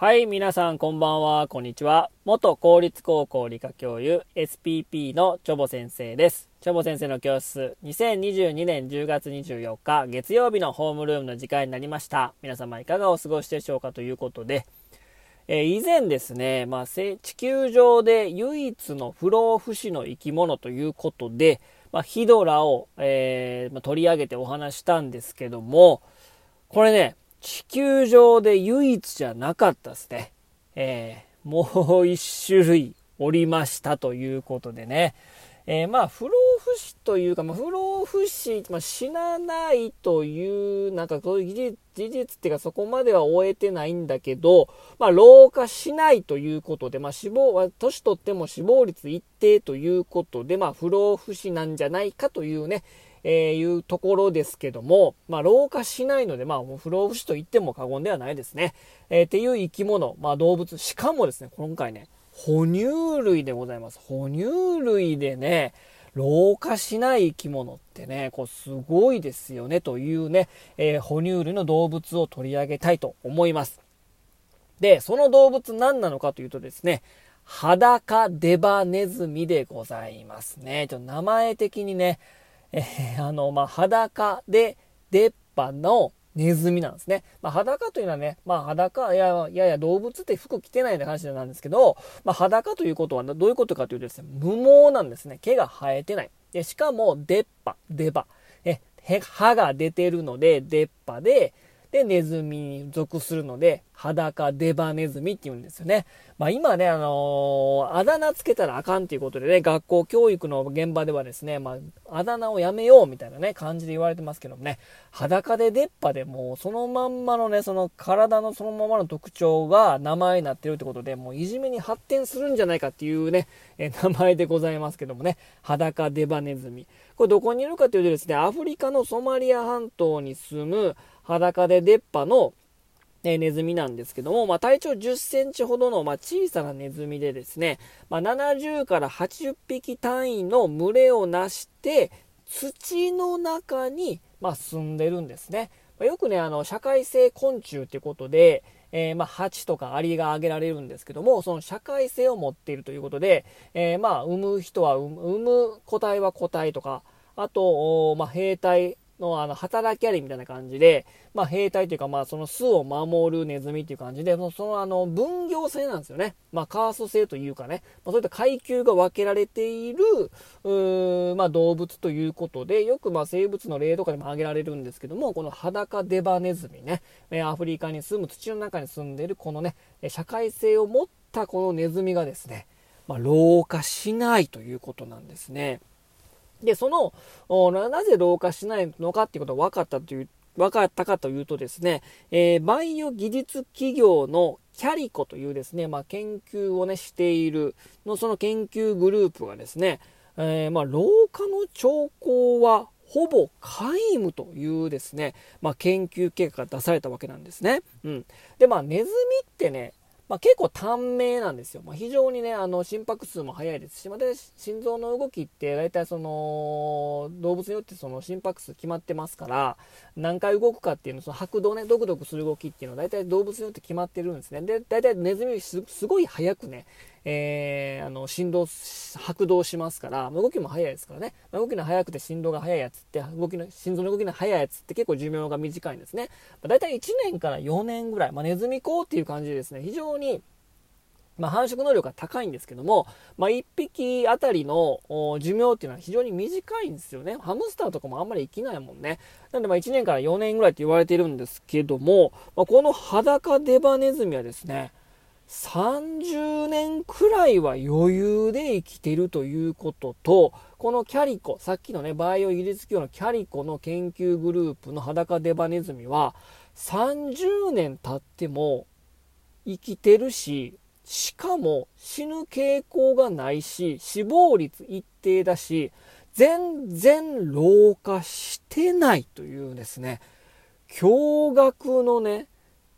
はい、皆さんこんばんは、こんにちは。元公立高校理科教諭 SPP のチョボ先生です。チョボ先生の教室、2022年10月24日月曜日のホームルームの時間になりました。皆様いかがお過ごしでしょうかということで、えー、以前ですね、まあ、地球上で唯一の不老不死の生き物ということで、まあ、ヒドラを、えー、まあ、取り上げてお話したんですけども、これね、地球上で唯一じゃなかったですね。えー、もう一種類おりましたということでね。えー、まあ、不老不死というか、まあ、不老不死、まあ、死なないという、なんかそういう事実っていうかそこまでは終えてないんだけど、まあ、老化しないということで、まあ、死亡は、年取っても死亡率一定ということで、まあ、不老不死なんじゃないかというね、えー、いうところですけども、まあ、老化しないので、まあ、不老不死と言っても過言ではないですね。えー、っていう生き物、まあ、動物、しかもですね、今回ね、哺乳類でございます。哺乳類でね、老化しない生き物ってね、こうすごいですよねというね、えー、哺乳類の動物を取り上げたいと思います。で、その動物何なのかというとですね、裸デバネズミでございますね。ちょっと名前的にね、えー、あの、まあ、裸で出っ歯のネズミなんですね。まあ、裸というのはね、まあ、裸、いや、いや、動物って服着てないような話なんですけど、まあ、裸ということはどういうことかというとですね、無毛なんですね。毛が生えてない。で、しかも、出っ歯、出歯。え、歯が出てるので、出っ歯で、で、ネズミに属するので、裸デバネズミって言うんですよね。まあ今ね、あのー、あだ名つけたらあかんっていうことでね、学校教育の現場ではですね、まあ、あだ名をやめようみたいなね、感じで言われてますけどもね、裸で出っ歯でもうそのまんまのね、その体のそのままの特徴が名前になってるってことで、もういじめに発展するんじゃないかっていうね、え名前でございますけどもね、裸デバネズミ。これどこにいるかというとですね、アフリカのソマリア半島に住む裸で出っ歯のえネズミなんですけども、まあ、体長10センチほどの、まあ、小さなネズミでですね、まあ、70から80匹単位の群れをなして、土の中に、ま住んでるんですね。まよくね、あの、社会性昆虫ってことで、えー、まあ、蜂とかアリが挙げられるんですけども、その社会性を持っているということで、えー、まあ、産む人は産む個体は個体とか、あと、まあ、兵隊のあの働きありみたいな感じで、まあ、兵隊というか、まあ、その巣を守るネズミっていう感じで、そのそのあの分業制なんですよね。まあ、カースト制というかね、まあ、そういった階級が分けられている、うまあ、動物ということで、よくまあ生物の例とかでも挙げられるんですけども、この裸デバネズミね、アフリカに住む土の中に住んでいるこのね、社会性を持ったこのネズミがですね、まあ、老化しないということなんですね。で、その、なぜ老化しないのかっていうことが分かったという、分かったかというとですね、えー、バイオ技術企業のキャリコというですね、まあ、研究をね、しているの、その研究グループがですね、えー、まあ、老化の兆候はほぼ皆無というですね、まあ、研究結果が出されたわけなんですね。うん。で、まあ、ネズミってね、まあ、結構短命なんですよ。まあ、非常にね、あの、心拍数も速いですし、また心臓の動きって大体その、動物によってその心拍数決まってますから、何回動くかっていうの、その拍動ね、ドクドクする動きっていうのは大体動物によって決まってるんですね。で、大体ネズミすすごい速くね、えー、あの振動拍動しますから動きも速いですからね動きの速くて振動が速いやつって動きの心臓の動きの速いやつって結構寿命が短いんですね、まあ、大体1年から4年ぐらい、まあ、ネズミ講っていう感じでですね非常にまあ、繁殖能力が高いんですけども、まあ、1匹あたりの寿命っていうのは非常に短いんですよね。ハムスターとかもあんまり生きないもんね。なんでまあ1年から4年ぐらいって言われているんですけども、まあ、この裸デバネズミはですね、30年くらいは余裕で生きてるということと、このキャリコ、さっきのね、バイオ技術業のキャリコの研究グループの裸デバネズミは、30年経っても生きてるし、しかも死ぬ傾向がないし、死亡率一定だし、全然老化してないというですね、驚愕のね、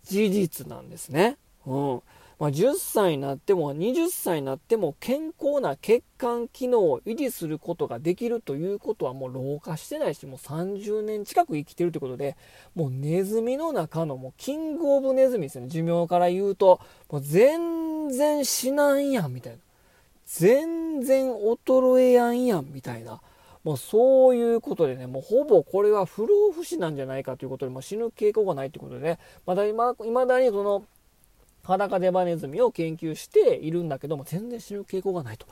事実なんですね。うん。まあ、10歳になっても20歳になっても健康な血管機能を維持することができるということはもう老化してないしもう30年近く生きてるということでもうネズミの中のもうキングオブネズミですね。寿命から言うともう全然死なんやんみたいな。全然衰えやんやんみたいな。もうそういうことでね、もうほぼこれは不老不死なんじゃないかということで、も死ぬ傾向がないということでね、まだ今、未だにその、裸デバネズミを研究しているんだけども、全然死ぬ傾向がないと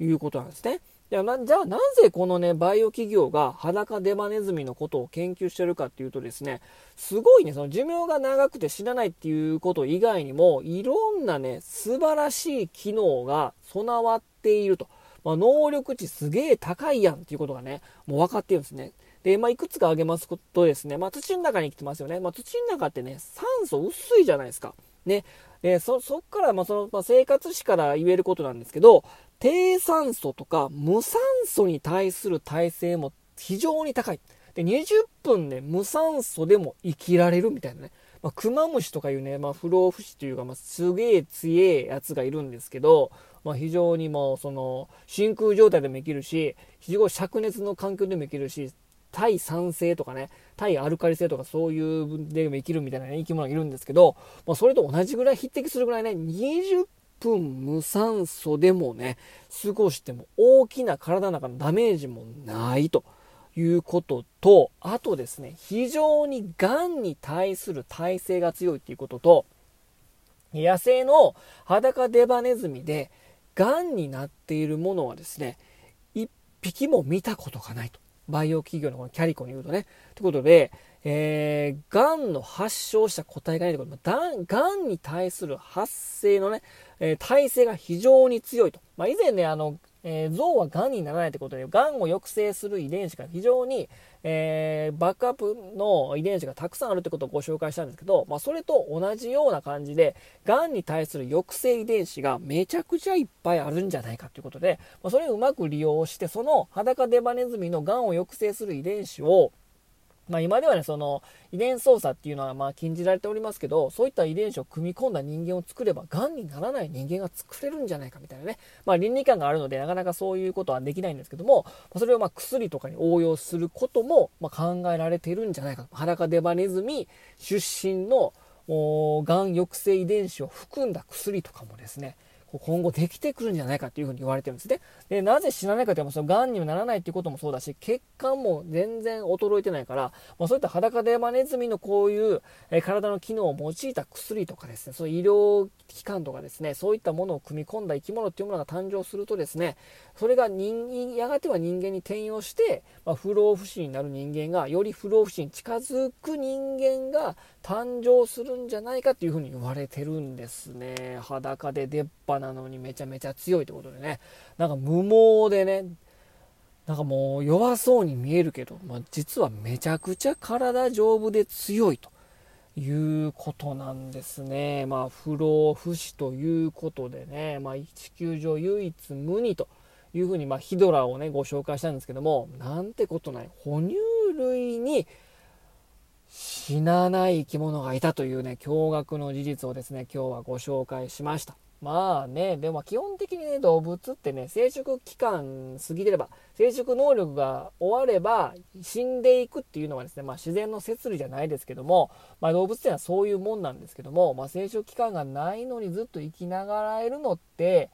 いうことなんですね。じゃあなぜこのね、バイオ企業が裸デバネズミのことを研究してるかっていうとですね、すごいね、その寿命が長くて死なないっていうこと以外にも、いろんなね、素晴らしい機能が備わっていると。まあ、能力値すげえ高いやんっていうことがね、もう分かってるんですね。で、まあ、いくつか挙げますとですね、まあ、土の中に来てますよね。まあ、土の中ってね、酸素薄いじゃないですか。ね。で、そ、そっから、ま、その、ま、生活史から言えることなんですけど、低酸素とか無酸素に対する耐性も非常に高い。で、20分で無酸素でも生きられるみたいなね。まあ、クマムシとかいうね、まあ、不老不死というか、まあ、すげえ強えやつがいるんですけど、まあ、非常にもう、その、真空状態でも生きるし、非常に灼熱の環境でも生きるし、対酸性とかね、対アルカリ性とかそういうでも生きるみたいな、ね、生き物がいるんですけど、まあ、それと同じぐらい匹敵するぐらいね、20分無酸素でもね、過ごしても大きな体の中のダメージもないと。いうことと、あとですね、非常に癌に対する耐性が強いっていうことと、野生の裸デバネズミで、癌になっているものはですね、一匹も見たことがないと。バイオ企業のこのキャリコに言うとね。ということで、えー、癌の発症した個体がないということで、癌に対する発生のね、えー、耐性が非常に強いと。まあ、以前ね、あの、えー、象は癌にならないってことで、癌を抑制する遺伝子が非常に、えー、バックアップの遺伝子がたくさんあるということをご紹介したんですけど、まあ、それと同じような感じで、癌に対する抑制遺伝子がめちゃくちゃいっぱいあるんじゃないかということで、まあ、それをうまく利用して、その裸デバネズミの癌を抑制する遺伝子を、まあ、今ではね、その遺伝操作っていうのはまあ禁じられておりますけど、そういった遺伝子を組み込んだ人間を作れば、癌にならない人間が作れるんじゃないかみたいなね、まあ、倫理観があるので、なかなかそういうことはできないんですけども、それをま薬とかに応用することもま考えられているんじゃないかと。裸デバネズミ出身のがん抑制遺伝子を含んだ薬とかもですね、今後できてくるんじゃないかというふうに言われてるんですね。で、なぜ死なないかというと、その癌にもならないっていうこともそうだし、血管も全然衰えてないから、まあ、そういった裸でマネズミのこういう、えー、体の機能を用いた薬とかですね、そういう医療機関とかですね、そういったものを組み込んだ生き物っていうものが誕生するとですね、それが人やがては人間に転用して、まあ、不老不死になる人間が、より不老不死に近づく人間が誕生するんじゃないかっていうふうに言われてるんですね。裸で出っ歯なのにめちゃめちゃ強いってことでね。なんか無毛でね、なんかもう弱そうに見えるけど、まあ、実はめちゃくちゃ体丈夫で強いということなんですね。まあ、不老不死ということでね、まあ、地球上唯一無二というふうに、まあ、ヒドラをね、ご紹介したんですけども、なんてことない、哺乳類に死なない生き物がいたというね、驚愕の事実をですね、今日はご紹介しました。まあね、でも基本的にね、動物ってね、生殖期間過ぎてれば、生殖能力が終われば死んでいくっていうのはですね、まあ自然の摂理じゃないですけども、まあ動物っていうのはそういうもんなんですけども、まあ生殖期間がないのにずっと生きながらえるのって、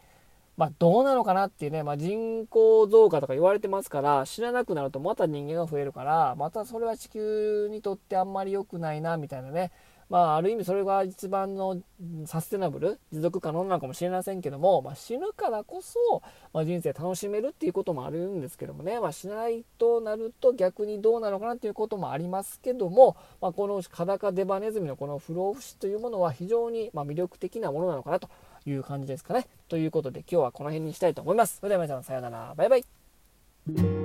まあ、どうなのかなっていうね、まあ、人口増加とか言われてますから、死ななくなるとまた人間が増えるから、またそれは地球にとってあんまり良くないな、みたいなね。まあ、ある意味それが一番のサステナブル、持続可能なのかもしれませんけども、まあ、死ぬからこそ、まあ、人生楽しめるっていうこともあるんですけどもね、まあ、死ないとなると逆にどうなのかなっていうこともありますけども、まあ、この裸デバネズミのこの不老不死というものは非常にま魅力的なものなのかなという感じですかね。ということで今日はこの辺にしたいと思います。それでは皆さんさようなら。バイバイ。